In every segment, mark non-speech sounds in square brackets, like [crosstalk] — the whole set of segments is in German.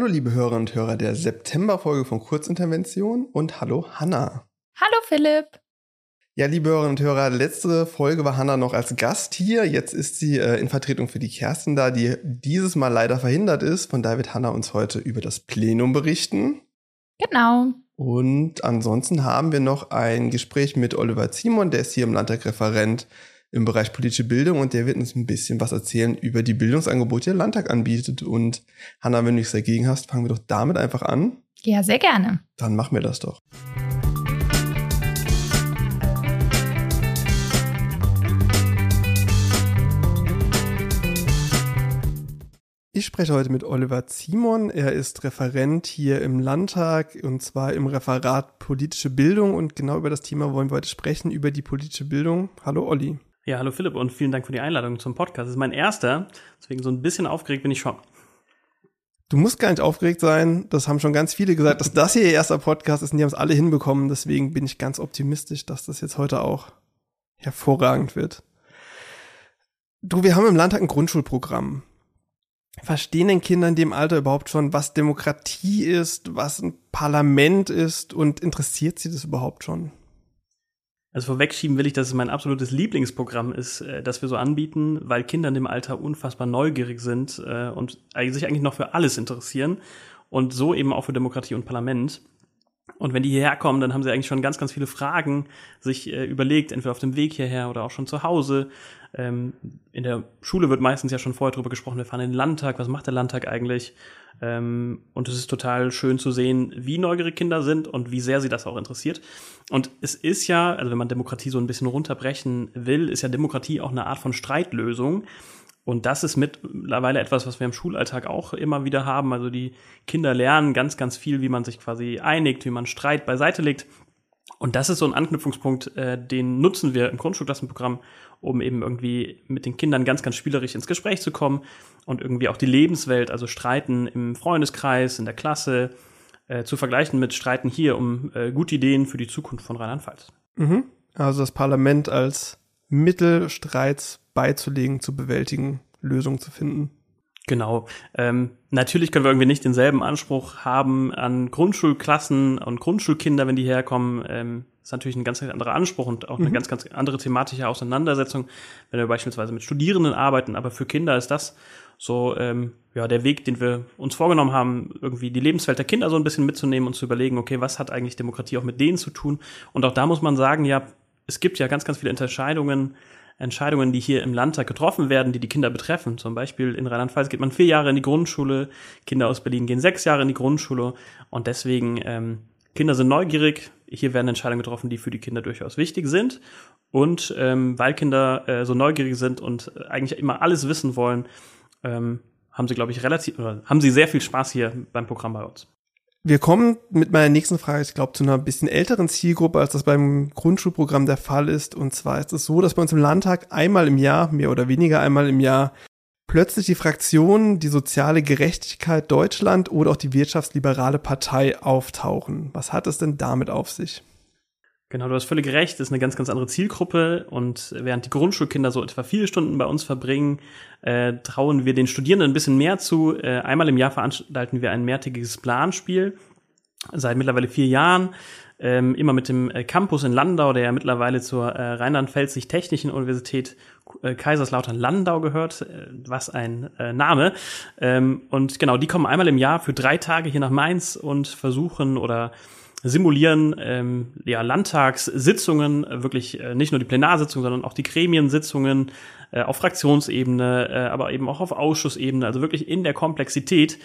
Hallo liebe Hörerinnen und Hörer der Septemberfolge von Kurzintervention und hallo Hanna. Hallo Philipp. Ja, liebe Hörerinnen und Hörer, letzte Folge war Hanna noch als Gast hier. Jetzt ist sie äh, in Vertretung für die Kerstin da, die dieses Mal leider verhindert ist. Von daher wird Hanna uns heute über das Plenum berichten. Genau. Und ansonsten haben wir noch ein Gespräch mit Oliver Zimon, der ist hier im Landtag Referent im Bereich politische Bildung und der wird uns ein bisschen was erzählen über die Bildungsangebote, die der Landtag anbietet. Und Hanna, wenn du nichts dagegen hast, fangen wir doch damit einfach an. Ja, sehr gerne. Dann machen wir das doch. Ich spreche heute mit Oliver Zimon. Er ist Referent hier im Landtag und zwar im Referat politische Bildung und genau über das Thema wollen wir heute sprechen, über die politische Bildung. Hallo Olli. Ja, hallo Philipp und vielen Dank für die Einladung zum Podcast. Das ist mein erster, deswegen so ein bisschen aufgeregt bin ich schon. Du musst gar nicht aufgeregt sein. Das haben schon ganz viele gesagt, dass das hier ihr erster Podcast ist und die haben es alle hinbekommen. Deswegen bin ich ganz optimistisch, dass das jetzt heute auch hervorragend wird. Du, wir haben im Landtag ein Grundschulprogramm verstehen denn Kinder in dem Alter überhaupt schon, was Demokratie ist, was ein Parlament ist und interessiert sie das überhaupt schon? Also vorwegschieben will ich, dass es mein absolutes Lieblingsprogramm ist, äh, das wir so anbieten, weil Kinder in dem Alter unfassbar neugierig sind äh, und sich eigentlich noch für alles interessieren und so eben auch für Demokratie und Parlament. Und wenn die hierher kommen, dann haben sie eigentlich schon ganz, ganz viele Fragen sich äh, überlegt, entweder auf dem Weg hierher oder auch schon zu Hause. Ähm, in der Schule wird meistens ja schon vorher darüber gesprochen, wir fahren in den Landtag, was macht der Landtag eigentlich? Ähm, und es ist total schön zu sehen, wie neugierig Kinder sind und wie sehr sie das auch interessiert. Und es ist ja, also wenn man Demokratie so ein bisschen runterbrechen will, ist ja Demokratie auch eine Art von Streitlösung. Und das ist mittlerweile etwas, was wir im Schulalltag auch immer wieder haben. Also die Kinder lernen ganz, ganz viel, wie man sich quasi einigt, wie man Streit beiseite legt. Und das ist so ein Anknüpfungspunkt, äh, den nutzen wir im Grundschulklassenprogramm, um eben irgendwie mit den Kindern ganz, ganz spielerisch ins Gespräch zu kommen und irgendwie auch die Lebenswelt, also Streiten im Freundeskreis, in der Klasse, äh, zu vergleichen mit Streiten hier um äh, gute Ideen für die Zukunft von Rheinland-Pfalz. Mhm. Also das Parlament als Mittel, Streits beizulegen, zu bewältigen, Lösungen zu finden. Genau. Ähm, natürlich können wir irgendwie nicht denselben Anspruch haben an Grundschulklassen und Grundschulkinder, wenn die herkommen. Ähm, ist natürlich ein ganz anderer Anspruch und auch eine mhm. ganz, ganz andere thematische Auseinandersetzung, wenn wir beispielsweise mit Studierenden arbeiten. Aber für Kinder ist das so ähm, ja der Weg, den wir uns vorgenommen haben, irgendwie die Lebenswelt der Kinder so ein bisschen mitzunehmen und zu überlegen, okay, was hat eigentlich Demokratie auch mit denen zu tun? Und auch da muss man sagen, ja, es gibt ja ganz, ganz viele Entscheidungen, Entscheidungen, die hier im Landtag getroffen werden, die die Kinder betreffen. Zum Beispiel in Rheinland-Pfalz geht man vier Jahre in die Grundschule, Kinder aus Berlin gehen sechs Jahre in die Grundschule und deswegen ähm, Kinder sind neugierig. Hier werden Entscheidungen getroffen, die für die Kinder durchaus wichtig sind. Und ähm, weil Kinder äh, so neugierig sind und äh, eigentlich immer alles wissen wollen, ähm, haben sie, glaube ich, relativ, oder haben sie sehr viel Spaß hier beim Programm bei uns. Wir kommen mit meiner nächsten Frage, ich glaube, zu einer bisschen älteren Zielgruppe, als das beim Grundschulprogramm der Fall ist. Und zwar ist es so, dass bei uns im Landtag einmal im Jahr, mehr oder weniger einmal im Jahr, plötzlich die Fraktion die soziale Gerechtigkeit Deutschland oder auch die wirtschaftsliberale Partei auftauchen. Was hat es denn damit auf sich? Genau, du hast völlig recht, das ist eine ganz, ganz andere Zielgruppe und während die Grundschulkinder so etwa vier Stunden bei uns verbringen, äh, trauen wir den Studierenden ein bisschen mehr zu. Äh, einmal im Jahr veranstalten wir ein mehrtägiges Planspiel, seit mittlerweile vier Jahren, ähm, immer mit dem äh, Campus in Landau, der ja mittlerweile zur äh, Rheinland-Pfälzig-Technischen Universität äh, Kaiserslautern-Landau gehört, äh, was ein Name. Ähm, und genau, die kommen einmal im Jahr für drei Tage hier nach Mainz und versuchen oder simulieren ähm, ja, Landtagssitzungen, äh, wirklich äh, nicht nur die Plenarsitzungen, sondern auch die Gremiensitzungen äh, auf Fraktionsebene, äh, aber eben auch auf Ausschussebene, also wirklich in der Komplexität.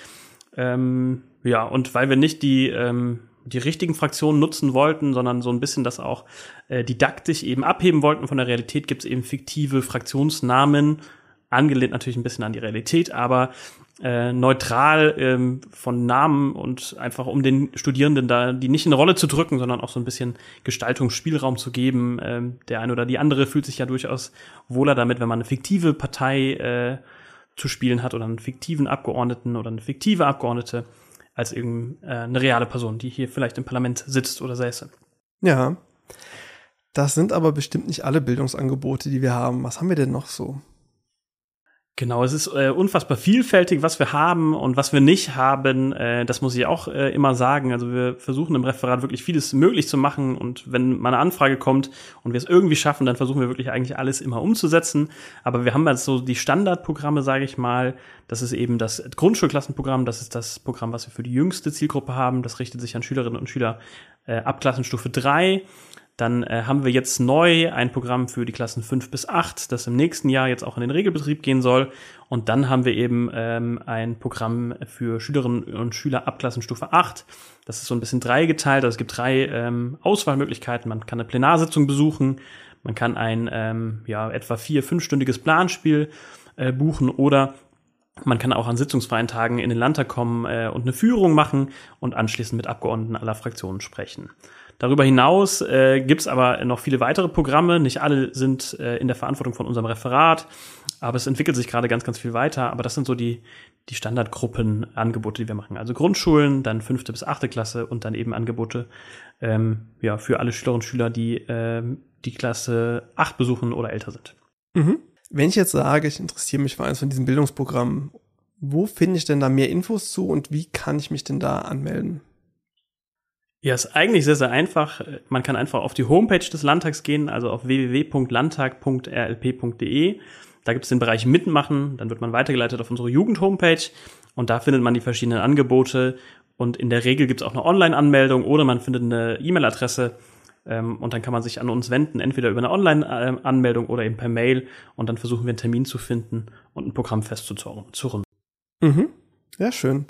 Ähm, ja, und weil wir nicht die, ähm, die richtigen Fraktionen nutzen wollten, sondern so ein bisschen das auch äh, didaktisch eben abheben wollten von der Realität, gibt es eben fiktive Fraktionsnamen, angelehnt natürlich ein bisschen an die Realität, aber äh, neutral ähm, von Namen und einfach um den Studierenden da die nicht in eine Rolle zu drücken, sondern auch so ein bisschen Gestaltungsspielraum zu geben. Ähm, der eine oder die andere fühlt sich ja durchaus wohler damit, wenn man eine fiktive Partei äh, zu spielen hat oder einen fiktiven Abgeordneten oder eine fiktive Abgeordnete als eben äh, reale Person, die hier vielleicht im Parlament sitzt oder säße. Ja. Das sind aber bestimmt nicht alle Bildungsangebote, die wir haben. Was haben wir denn noch so? Genau, es ist äh, unfassbar vielfältig, was wir haben und was wir nicht haben. Äh, das muss ich auch äh, immer sagen. Also wir versuchen im Referat wirklich vieles möglich zu machen und wenn mal eine Anfrage kommt und wir es irgendwie schaffen, dann versuchen wir wirklich eigentlich alles immer umzusetzen. Aber wir haben jetzt so die Standardprogramme, sage ich mal. Das ist eben das Grundschulklassenprogramm. Das ist das Programm, was wir für die jüngste Zielgruppe haben. Das richtet sich an Schülerinnen und Schüler äh, ab Klassenstufe drei. Dann äh, haben wir jetzt neu ein Programm für die Klassen 5 bis 8, das im nächsten Jahr jetzt auch in den Regelbetrieb gehen soll. Und dann haben wir eben ähm, ein Programm für Schülerinnen und Schüler ab Klassenstufe 8. Das ist so ein bisschen dreigeteilt. Also es gibt drei ähm, Auswahlmöglichkeiten. Man kann eine Plenarsitzung besuchen, man kann ein ähm, ja, etwa vier-, fünfstündiges Planspiel äh, buchen oder man kann auch an sitzungsfreien Tagen in den Landtag kommen äh, und eine Führung machen und anschließend mit Abgeordneten aller Fraktionen sprechen. Darüber hinaus äh, gibt es aber noch viele weitere Programme. Nicht alle sind äh, in der Verantwortung von unserem Referat, aber es entwickelt sich gerade ganz, ganz viel weiter. Aber das sind so die, die Standardgruppenangebote, die wir machen. Also Grundschulen, dann fünfte bis achte Klasse und dann eben Angebote ähm, ja, für alle Schülerinnen und Schüler, die ähm, die Klasse acht besuchen oder älter sind. Mhm. Wenn ich jetzt sage, ich interessiere mich für eines von diesen Bildungsprogrammen, wo finde ich denn da mehr Infos zu und wie kann ich mich denn da anmelden? Ja, ist eigentlich sehr, sehr einfach. Man kann einfach auf die Homepage des Landtags gehen, also auf www.landtag.rlp.de. Da gibt es den Bereich Mitmachen, dann wird man weitergeleitet auf unsere Jugend-Homepage und da findet man die verschiedenen Angebote und in der Regel gibt es auch eine Online-Anmeldung oder man findet eine E-Mail-Adresse ähm, und dann kann man sich an uns wenden, entweder über eine Online-Anmeldung oder eben per Mail und dann versuchen wir einen Termin zu finden und ein Programm festzuzurren. Mhm. Ja, schön.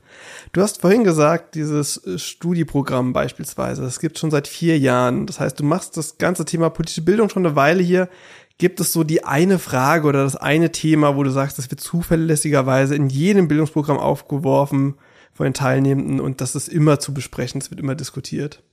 Du hast vorhin gesagt, dieses äh, Studieprogramm beispielsweise, das gibt schon seit vier Jahren. Das heißt, du machst das ganze Thema politische Bildung schon eine Weile hier. Gibt es so die eine Frage oder das eine Thema, wo du sagst, das wird zuverlässigerweise in jedem Bildungsprogramm aufgeworfen von den Teilnehmenden und das ist immer zu besprechen, es wird immer diskutiert?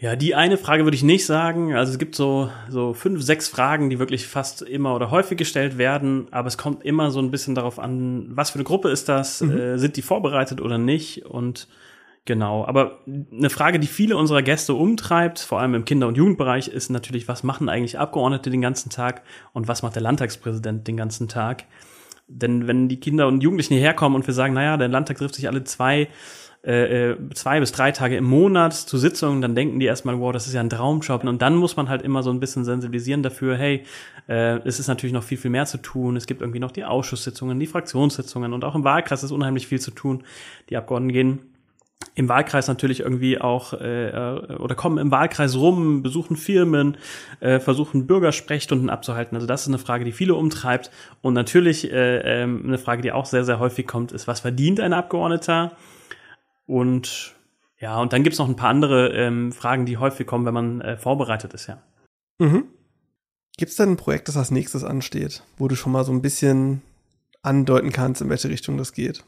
Ja, die eine Frage würde ich nicht sagen. Also es gibt so, so fünf, sechs Fragen, die wirklich fast immer oder häufig gestellt werden, aber es kommt immer so ein bisschen darauf an, was für eine Gruppe ist das, mhm. äh, sind die vorbereitet oder nicht und genau. Aber eine Frage, die viele unserer Gäste umtreibt, vor allem im Kinder- und Jugendbereich, ist natürlich, was machen eigentlich Abgeordnete den ganzen Tag und was macht der Landtagspräsident den ganzen Tag? Denn wenn die Kinder und Jugendlichen hierher kommen und wir sagen, naja, der Landtag trifft sich alle zwei äh, äh, zwei bis drei Tage im Monat zu Sitzungen, dann denken die erstmal, wow, das ist ja ein Traumjob. Und dann muss man halt immer so ein bisschen sensibilisieren dafür, hey, äh, es ist natürlich noch viel, viel mehr zu tun. Es gibt irgendwie noch die Ausschusssitzungen, die Fraktionssitzungen und auch im Wahlkreis ist unheimlich viel zu tun. Die Abgeordneten gehen im Wahlkreis natürlich irgendwie auch äh, oder kommen im Wahlkreis rum, besuchen Firmen, äh, versuchen Bürgersprechstunden abzuhalten. Also das ist eine Frage, die viele umtreibt. Und natürlich äh, äh, eine Frage, die auch sehr, sehr häufig kommt, ist, was verdient ein Abgeordneter? Und ja, und dann gibt's noch ein paar andere ähm, Fragen, die häufig kommen, wenn man äh, vorbereitet ist, ja. Mhm. Gibt es denn ein Projekt, das als nächstes ansteht, wo du schon mal so ein bisschen andeuten kannst, in welche Richtung das geht?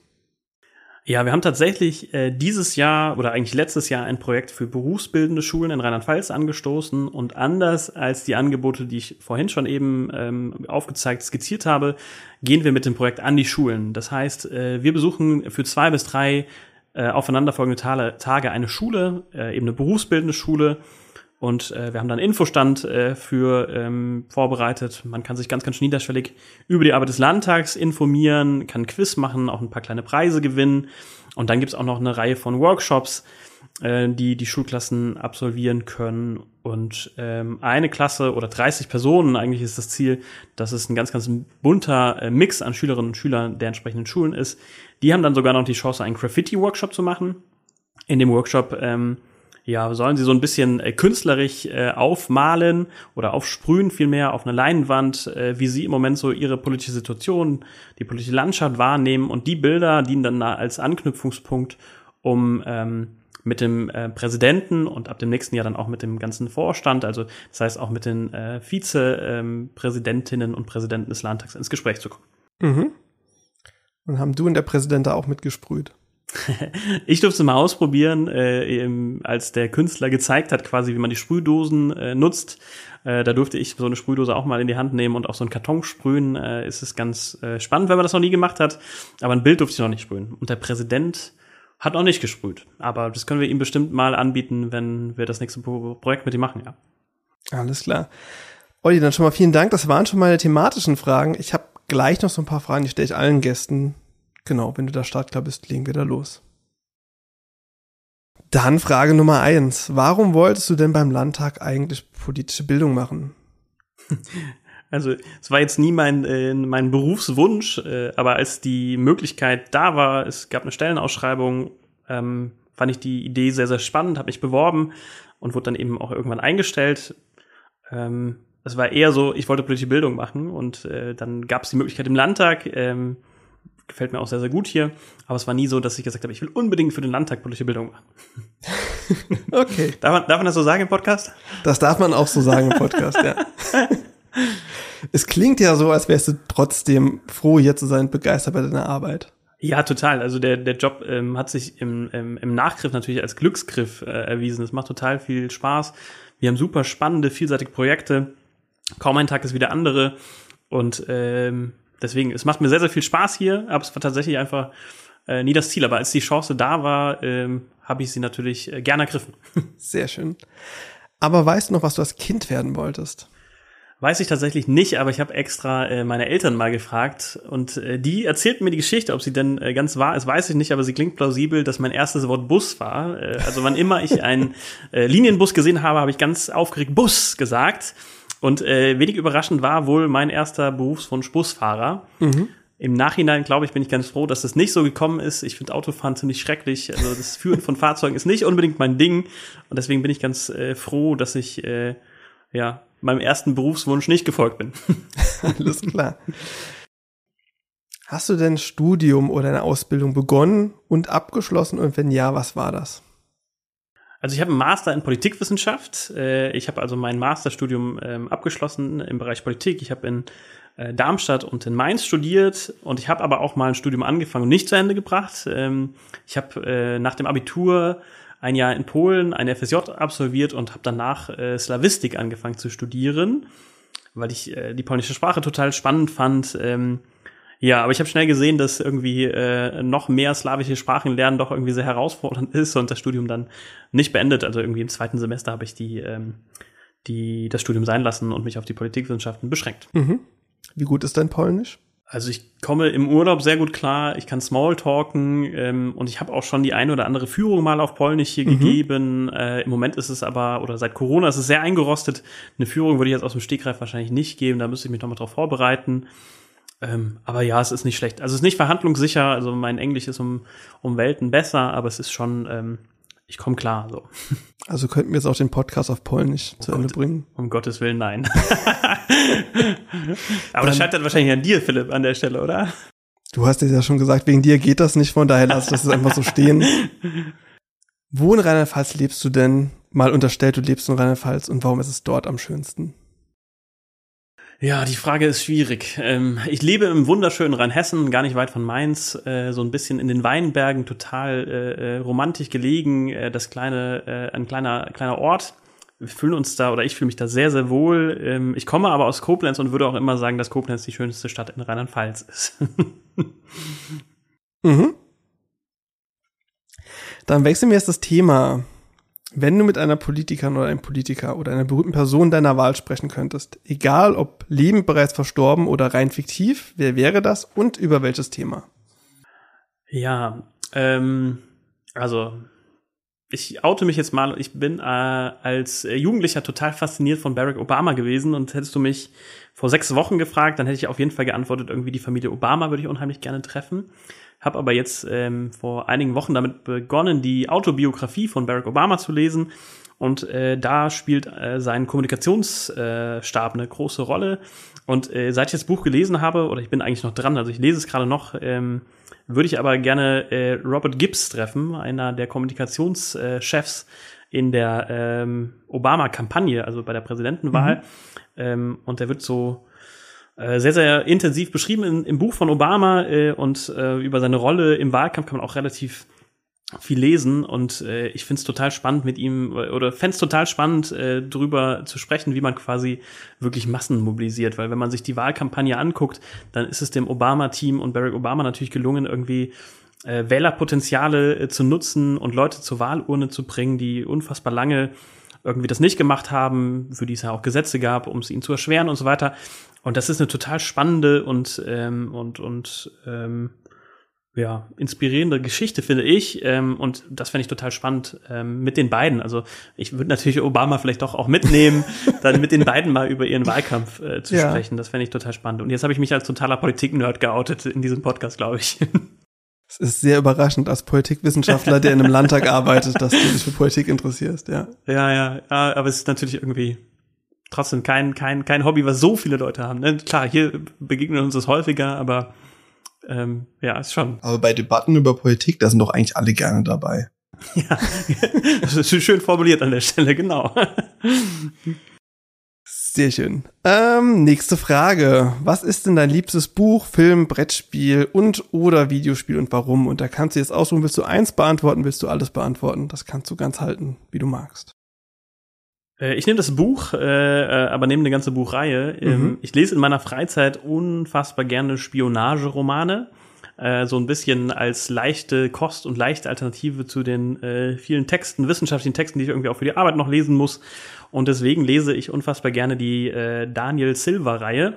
Ja, wir haben tatsächlich äh, dieses Jahr oder eigentlich letztes Jahr ein Projekt für berufsbildende Schulen in Rheinland-Pfalz angestoßen und anders als die Angebote, die ich vorhin schon eben ähm, aufgezeigt, skizziert habe, gehen wir mit dem Projekt an die Schulen. Das heißt, äh, wir besuchen für zwei bis drei äh, aufeinanderfolgende Tage, Tage eine Schule, äh, eben eine berufsbildende Schule. Und äh, wir haben dann Infostand äh, für ähm, vorbereitet. Man kann sich ganz, ganz niederschwellig über die Arbeit des Landtags informieren, kann Quiz machen, auch ein paar kleine Preise gewinnen. Und dann gibt's auch noch eine Reihe von Workshops, äh, die die Schulklassen absolvieren können. Und ähm, eine Klasse oder 30 Personen, eigentlich ist das Ziel, dass es ein ganz, ganz bunter äh, Mix an Schülerinnen und Schülern der entsprechenden Schulen ist. Die haben dann sogar noch die Chance, einen Graffiti-Workshop zu machen. In dem Workshop ähm, ja, sollen sie so ein bisschen äh, künstlerisch äh, aufmalen oder aufsprühen vielmehr auf eine Leinwand, äh, wie sie im Moment so ihre politische Situation, die politische Landschaft wahrnehmen und die Bilder dienen dann als Anknüpfungspunkt, um ähm, mit dem äh, Präsidenten und ab dem nächsten Jahr dann auch mit dem ganzen Vorstand, also das heißt auch mit den äh, Vizepräsidentinnen ähm, und Präsidenten des Landtags ins Gespräch zu kommen. Mhm. Und haben du und der Präsident da auch mitgesprüht? [laughs] ich durfte es mal ausprobieren, äh, eben, als der Künstler gezeigt hat, quasi, wie man die Sprühdosen äh, nutzt. Äh, da durfte ich so eine Sprühdose auch mal in die Hand nehmen und auf so einen Karton sprühen. Äh, ist es ganz äh, spannend, wenn man das noch nie gemacht hat. Aber ein Bild durfte ich noch nicht sprühen. Und der Präsident hat noch nicht gesprüht. Aber das können wir ihm bestimmt mal anbieten, wenn wir das nächste Projekt mit ihm machen, ja. Alles klar. Olli, dann schon mal vielen Dank. Das waren schon meine thematischen Fragen. Ich habe gleich noch so ein paar Fragen, die stelle ich allen Gästen. Genau, wenn du da startklar bist, legen wir da los. Dann Frage Nummer eins. Warum wolltest du denn beim Landtag eigentlich politische Bildung machen? [laughs] Also es war jetzt nie mein, äh, mein Berufswunsch, äh, aber als die Möglichkeit da war, es gab eine Stellenausschreibung, ähm, fand ich die Idee sehr, sehr spannend, habe mich beworben und wurde dann eben auch irgendwann eingestellt. Ähm, es war eher so, ich wollte politische Bildung machen und äh, dann gab es die Möglichkeit im Landtag. Ähm, gefällt mir auch sehr, sehr gut hier. Aber es war nie so, dass ich gesagt habe, ich will unbedingt für den Landtag politische Bildung machen. [laughs] [laughs] okay. Darf man, darf man das so sagen im Podcast? Das darf man auch so sagen im Podcast, ja. [laughs] es klingt ja so, als wärst du trotzdem froh, hier zu sein, begeistert bei deiner Arbeit. Ja, total. Also der, der Job ähm, hat sich im, im, im Nachgriff natürlich als Glücksgriff äh, erwiesen. Es macht total viel Spaß. Wir haben super spannende, vielseitige Projekte. Kaum ein Tag ist wie der andere. Und ähm, deswegen, es macht mir sehr, sehr viel Spaß hier, aber es war tatsächlich einfach äh, nie das Ziel. Aber als die Chance da war, ähm, habe ich sie natürlich äh, gerne ergriffen. [laughs] Sehr schön. Aber weißt du noch, was du als Kind werden wolltest? Weiß ich tatsächlich nicht, aber ich habe extra äh, meine Eltern mal gefragt und äh, die erzählten mir die Geschichte, ob sie denn äh, ganz wahr ist, weiß ich nicht, aber sie klingt plausibel, dass mein erstes Wort Bus war. Äh, also wann immer ich einen [laughs] äh, Linienbus gesehen habe, habe ich ganz aufgeregt Bus gesagt. Und äh, wenig überraschend war wohl mein erster Berufswunsch Busfahrer. Mhm. Im Nachhinein, glaube ich, bin ich ganz froh, dass das nicht so gekommen ist. Ich finde Autofahren ziemlich schrecklich. Also das Führen von Fahrzeugen ist nicht unbedingt mein Ding. Und deswegen bin ich ganz äh, froh, dass ich äh, ja meinem ersten Berufswunsch nicht gefolgt bin. [laughs] Alles klar. Hast du denn Studium oder eine Ausbildung begonnen und abgeschlossen? Und wenn ja, was war das? Also ich habe einen Master in Politikwissenschaft. Äh, ich habe also mein Masterstudium ähm, abgeschlossen im Bereich Politik. Ich habe in äh, Darmstadt und in Mainz studiert und ich habe aber auch mal ein Studium angefangen und nicht zu Ende gebracht. Ähm, ich habe äh, nach dem Abitur ein Jahr in Polen ein FSJ absolviert und habe danach Slavistik angefangen zu studieren, weil ich die polnische Sprache total spannend fand. Ja, aber ich habe schnell gesehen, dass irgendwie äh, noch mehr slawische Sprachen lernen doch irgendwie sehr herausfordernd [laughs] ist und das Studium dann nicht beendet. Also irgendwie im zweiten Semester habe ich die, ähm, die das Studium sein lassen und mich auf die Politikwissenschaften beschränkt. Mhm. Wie gut ist dein Polnisch? Also ich komme im Urlaub sehr gut klar, ich kann Smalltalken ähm, und ich habe auch schon die eine oder andere Führung mal auf Polnisch hier mhm. gegeben. Äh, Im Moment ist es aber, oder seit Corona ist es sehr eingerostet. Eine Führung würde ich jetzt aus dem Stegreif wahrscheinlich nicht geben, da müsste ich mich nochmal drauf vorbereiten. Ähm, aber ja, es ist nicht schlecht. Also es ist nicht verhandlungssicher. Also mein Englisch ist um, um Welten besser, aber es ist schon, ähm, ich komme klar. So. [laughs] Also könnten wir jetzt auch den Podcast auf Polnisch oh zu Gott, Ende bringen? Um Gottes Willen, nein. [laughs] aber das scheitert wahrscheinlich an dir, Philipp, an der Stelle, oder? Du hast es ja schon gesagt, wegen dir geht das nicht, von daher lass das einfach so stehen. [laughs] Wo in Rheinland-Pfalz lebst du denn? Mal unterstellt, du lebst in Rheinland-Pfalz und warum ist es dort am schönsten? Ja, die Frage ist schwierig. Ähm, ich lebe im wunderschönen Rheinhessen, gar nicht weit von Mainz, äh, so ein bisschen in den Weinbergen, total äh, äh romantisch gelegen, das kleine, ein kleiner, kleiner Ort. Wir fühlen uns da, oder ich fühle mich da sehr, sehr wohl. Ähm, ich komme aber aus Koblenz und würde auch immer sagen, dass Koblenz die schönste Stadt in Rheinland-Pfalz ist. [laughs] mhm. Dann wechseln wir jetzt das Thema. Wenn du mit einer Politikerin oder einem Politiker oder einer berühmten Person deiner Wahl sprechen könntest, egal ob lebend bereits verstorben oder rein fiktiv, wer wäre das und über welches Thema? Ja, ähm, also ich oute mich jetzt mal. Ich bin äh, als Jugendlicher total fasziniert von Barack Obama gewesen und hättest du mich vor sechs Wochen gefragt, dann hätte ich auf jeden Fall geantwortet, irgendwie die Familie Obama würde ich unheimlich gerne treffen. Habe aber jetzt ähm, vor einigen Wochen damit begonnen, die Autobiografie von Barack Obama zu lesen. Und äh, da spielt äh, sein Kommunikationsstab äh, eine große Rolle. Und äh, seit ich das Buch gelesen habe, oder ich bin eigentlich noch dran, also ich lese es gerade noch, ähm, würde ich aber gerne äh, Robert Gibbs treffen, einer der Kommunikationschefs in der ähm, Obama-Kampagne, also bei der Präsidentenwahl. Mhm. Ähm, und der wird so äh, sehr, sehr intensiv beschrieben in, im Buch von Obama äh, und äh, über seine Rolle im Wahlkampf kann man auch relativ viel lesen. Und äh, ich finde es total spannend mit ihm oder fände es total spannend äh, drüber zu sprechen, wie man quasi wirklich Massen mobilisiert, weil wenn man sich die Wahlkampagne anguckt, dann ist es dem Obama-Team und Barack Obama natürlich gelungen, irgendwie äh, Wählerpotenziale äh, zu nutzen und Leute zur Wahlurne zu bringen, die unfassbar lange irgendwie das nicht gemacht haben, für die es ja auch Gesetze gab, um es ihnen zu erschweren und so weiter. Und das ist eine total spannende und ähm, und und ähm, ja, inspirierende Geschichte, finde ich. Ähm, und das fände ich total spannend ähm, mit den beiden. Also ich würde natürlich Obama vielleicht doch auch mitnehmen, [laughs] dann mit den beiden mal über ihren Wahlkampf äh, zu ja. sprechen. Das fände ich total spannend. Und jetzt habe ich mich als totaler Politik-Nerd geoutet in diesem Podcast, glaube ich. [laughs] Es ist sehr überraschend als Politikwissenschaftler, der in einem Landtag arbeitet, dass du dich für Politik interessierst, ja. Ja, ja, ja, aber es ist natürlich irgendwie trotzdem kein, kein, kein Hobby, was so viele Leute haben. Ne? Klar, hier begegnen uns das häufiger, aber ähm, ja, ist schon. Aber bei Debatten über Politik, da sind doch eigentlich alle gerne dabei. [laughs] ja, [laughs] das ist schön formuliert an der Stelle, genau. Sehr schön. Ähm, nächste Frage. Was ist denn dein liebstes Buch, Film, Brettspiel und oder Videospiel und warum? Und da kannst du jetzt aussuchen, willst du eins beantworten, willst du alles beantworten? Das kannst du ganz halten, wie du magst. Äh, ich nehme das Buch, äh, äh, aber nehme eine ganze Buchreihe. Ähm, mhm. Ich lese in meiner Freizeit unfassbar gerne Spionageromane. Äh, so ein bisschen als leichte Kost und leichte Alternative zu den äh, vielen Texten, wissenschaftlichen Texten, die ich irgendwie auch für die Arbeit noch lesen muss. Und deswegen lese ich unfassbar gerne die äh, Daniel Silva-Reihe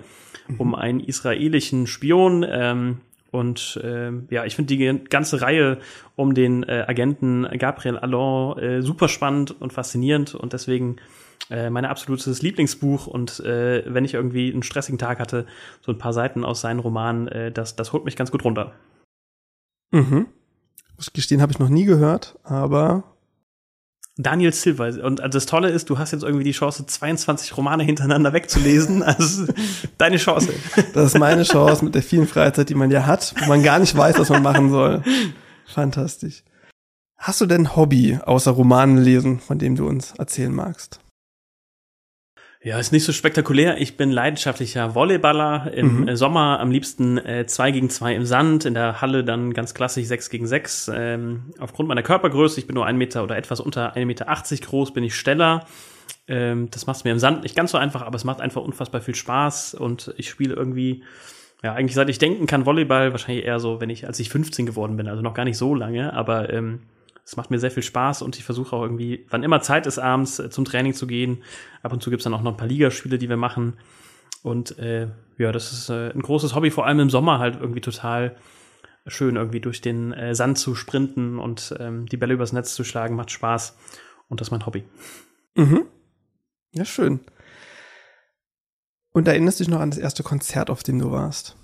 mhm. um einen israelischen Spion. Ähm, und äh, ja, ich finde die ganze Reihe um den äh, Agenten Gabriel Allon äh, super spannend und faszinierend und deswegen äh, mein absolutes Lieblingsbuch. Und äh, wenn ich irgendwie einen stressigen Tag hatte, so ein paar Seiten aus seinen Romanen, äh, das, das holt mich ganz gut runter. Mhm. Muss gestehen, habe ich noch nie gehört, aber Daniel Silva. Und das Tolle ist, du hast jetzt irgendwie die Chance, 22 Romane hintereinander wegzulesen. [laughs] Also deine Chance. Das ist meine Chance mit der vielen Freizeit, die man ja hat, wo man gar nicht weiß, was man machen soll. Fantastisch. Hast du denn Hobby außer Romanen lesen, von dem du uns erzählen magst? Ja, ist nicht so spektakulär. Ich bin leidenschaftlicher Volleyballer. Im mhm. Sommer am liebsten äh, zwei gegen zwei im Sand, in der Halle dann ganz klassisch sechs gegen sechs. Ähm, aufgrund meiner Körpergröße, ich bin nur ein Meter oder etwas unter 1,80 Meter groß, bin ich Steller. Ähm, das macht mir im Sand nicht ganz so einfach, aber es macht einfach unfassbar viel Spaß und ich spiele irgendwie, ja, eigentlich seit ich denken kann, Volleyball, wahrscheinlich eher so, wenn ich, als ich 15 geworden bin, also noch gar nicht so lange, aber ähm, es macht mir sehr viel Spaß und ich versuche auch irgendwie, wann immer Zeit ist, abends äh, zum Training zu gehen. Ab und zu gibt's dann auch noch ein paar Ligaspiele, die wir machen. Und äh, ja, das ist äh, ein großes Hobby, vor allem im Sommer halt irgendwie total schön, irgendwie durch den äh, Sand zu sprinten und ähm, die Bälle übers Netz zu schlagen, macht Spaß. Und das ist mein Hobby. Mhm. Ja, schön. Und erinnerst du dich noch an das erste Konzert, auf dem du warst?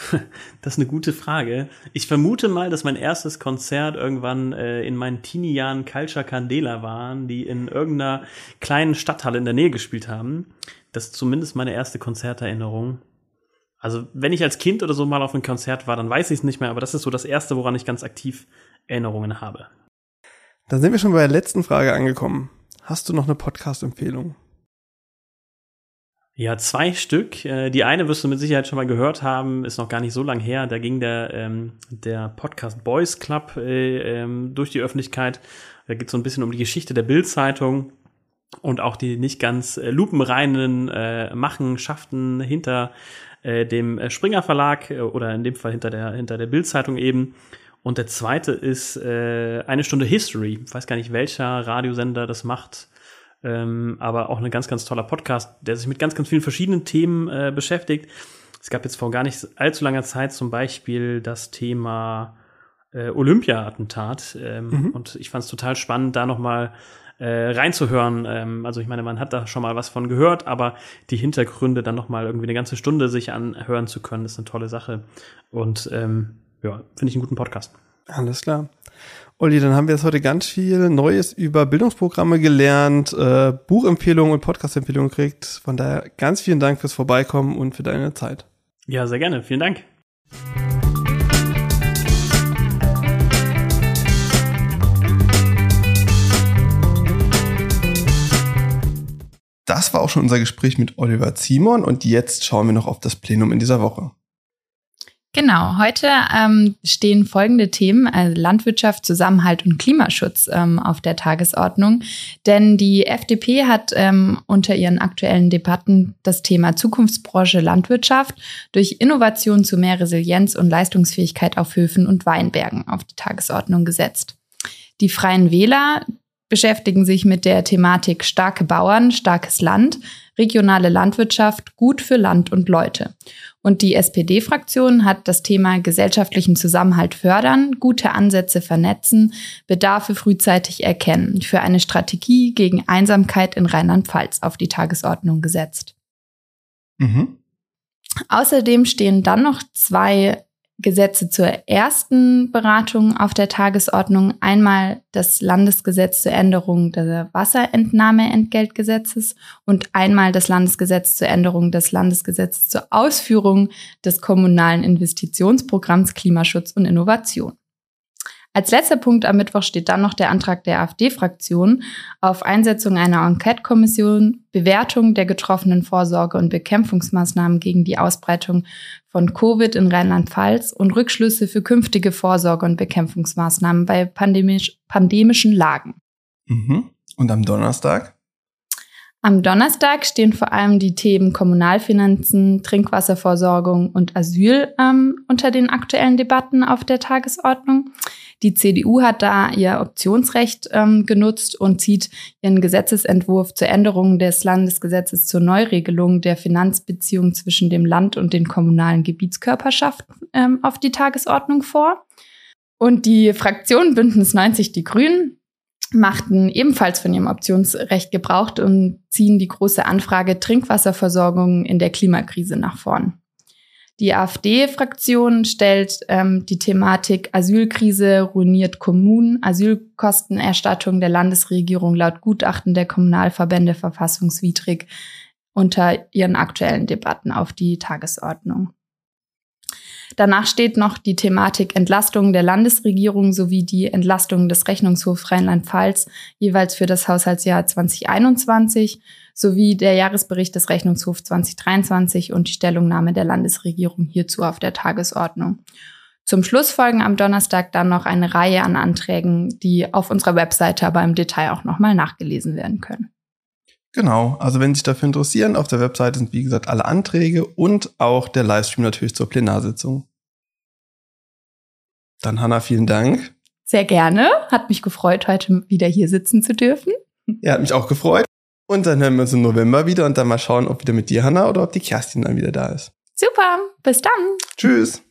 [laughs] Das ist eine gute Frage. Ich vermute mal, dass mein erstes Konzert irgendwann äh, in meinen Teenie-Jahren Culture Candela waren, die in irgendeiner kleinen Stadthalle in der Nähe gespielt haben. Das ist zumindest meine erste Konzerterinnerung. Also, wenn ich als Kind oder so mal auf einem Konzert war, dann weiß ich es nicht mehr, aber das ist so das erste, woran ich ganz aktiv Erinnerungen habe. Dann sind wir schon bei der letzten Frage angekommen. Hast du noch eine Podcast-Empfehlung? Ja, zwei Stück. Äh, die eine wirst du mit Sicherheit schon mal gehört haben, ist noch gar nicht so lang her. Da ging der, ähm, der Podcast Boys Club äh, ähm, durch die Öffentlichkeit. Da geht es so ein bisschen um die Geschichte der Bild-Zeitung und auch die nicht ganz äh, lupenreinen äh, Machenschaften hinter äh, dem äh, Springer Verlag äh, oder in dem Fall hinter der, hinter der Bild-Zeitung eben. Und der zweite ist äh, eine Stunde History. Ich weiß gar nicht, welcher Radiosender das macht ähm, aber auch ein ganz, ganz toller Podcast, der sich mit ganz, ganz vielen verschiedenen Themen äh, beschäftigt. Es gab jetzt vor gar nicht allzu langer Zeit zum Beispiel das Thema äh, Olympia-Attentat ähm, mhm. und ich fand es total spannend, da nochmal äh, reinzuhören. Ähm, also ich meine, man hat da schon mal was von gehört, aber die Hintergründe dann nochmal irgendwie eine ganze Stunde sich anhören zu können, ist eine tolle Sache. Und ähm, ja, finde ich einen guten Podcast. Alles klar. Olli, dann haben wir jetzt heute ganz viel Neues über Bildungsprogramme gelernt, äh, Buchempfehlungen und Podcastempfehlungen gekriegt. Von daher ganz vielen Dank fürs Vorbeikommen und für deine Zeit. Ja, sehr gerne. Vielen Dank. Das war auch schon unser Gespräch mit Oliver Zimon und jetzt schauen wir noch auf das Plenum in dieser Woche. Genau, heute ähm, stehen folgende Themen, also Landwirtschaft, Zusammenhalt und Klimaschutz ähm, auf der Tagesordnung. Denn die FDP hat ähm, unter ihren aktuellen Debatten das Thema Zukunftsbranche Landwirtschaft durch Innovation zu mehr Resilienz und Leistungsfähigkeit auf Höfen und Weinbergen auf die Tagesordnung gesetzt. Die Freien Wähler beschäftigen sich mit der Thematik starke Bauern, starkes Land, regionale Landwirtschaft, gut für Land und Leute. Und die SPD-Fraktion hat das Thema gesellschaftlichen Zusammenhalt fördern, gute Ansätze vernetzen, Bedarfe frühzeitig erkennen für eine Strategie gegen Einsamkeit in Rheinland-Pfalz auf die Tagesordnung gesetzt. Mhm. Außerdem stehen dann noch zwei Gesetze zur ersten Beratung auf der Tagesordnung. Einmal das Landesgesetz zur Änderung des Wasserentnahmeentgeltgesetzes und einmal das Landesgesetz zur Änderung des Landesgesetzes zur Ausführung des kommunalen Investitionsprogramms Klimaschutz und Innovation. Als letzter Punkt am Mittwoch steht dann noch der Antrag der AfD-Fraktion auf Einsetzung einer Enquete-Kommission, Bewertung der getroffenen Vorsorge- und Bekämpfungsmaßnahmen gegen die Ausbreitung von Covid in Rheinland-Pfalz und Rückschlüsse für künftige Vorsorge- und Bekämpfungsmaßnahmen bei pandemisch, pandemischen Lagen. Mhm. Und am Donnerstag? Am Donnerstag stehen vor allem die Themen Kommunalfinanzen, Trinkwasserversorgung und Asyl ähm, unter den aktuellen Debatten auf der Tagesordnung. Die CDU hat da ihr Optionsrecht ähm, genutzt und zieht ihren Gesetzesentwurf zur Änderung des Landesgesetzes zur Neuregelung der Finanzbeziehungen zwischen dem Land und den kommunalen Gebietskörperschaften ähm, auf die Tagesordnung vor. Und die Fraktion Bündnis 90 Die Grünen machten ebenfalls von ihrem Optionsrecht gebraucht und ziehen die große Anfrage Trinkwasserversorgung in der Klimakrise nach vorn. Die AfD-Fraktion stellt ähm, die Thematik Asylkrise ruiniert Kommunen, Asylkostenerstattung der Landesregierung laut Gutachten der Kommunalverbände verfassungswidrig unter ihren aktuellen Debatten auf die Tagesordnung. Danach steht noch die Thematik Entlastung der Landesregierung sowie die Entlastung des Rechnungshofs Rheinland-Pfalz jeweils für das Haushaltsjahr 2021 sowie der Jahresbericht des Rechnungshofs 2023 und die Stellungnahme der Landesregierung hierzu auf der Tagesordnung. Zum Schluss folgen am Donnerstag dann noch eine Reihe an Anträgen, die auf unserer Webseite aber im Detail auch nochmal nachgelesen werden können. Genau, also wenn Sie sich dafür interessieren, auf der Webseite sind wie gesagt alle Anträge und auch der Livestream natürlich zur Plenarsitzung. Dann Hanna, vielen Dank. Sehr gerne. Hat mich gefreut, heute wieder hier sitzen zu dürfen. Ja, hat mich auch gefreut. Und dann hören wir uns im November wieder und dann mal schauen, ob wieder mit dir, Hanna, oder ob die Kerstin dann wieder da ist. Super. Bis dann. Tschüss.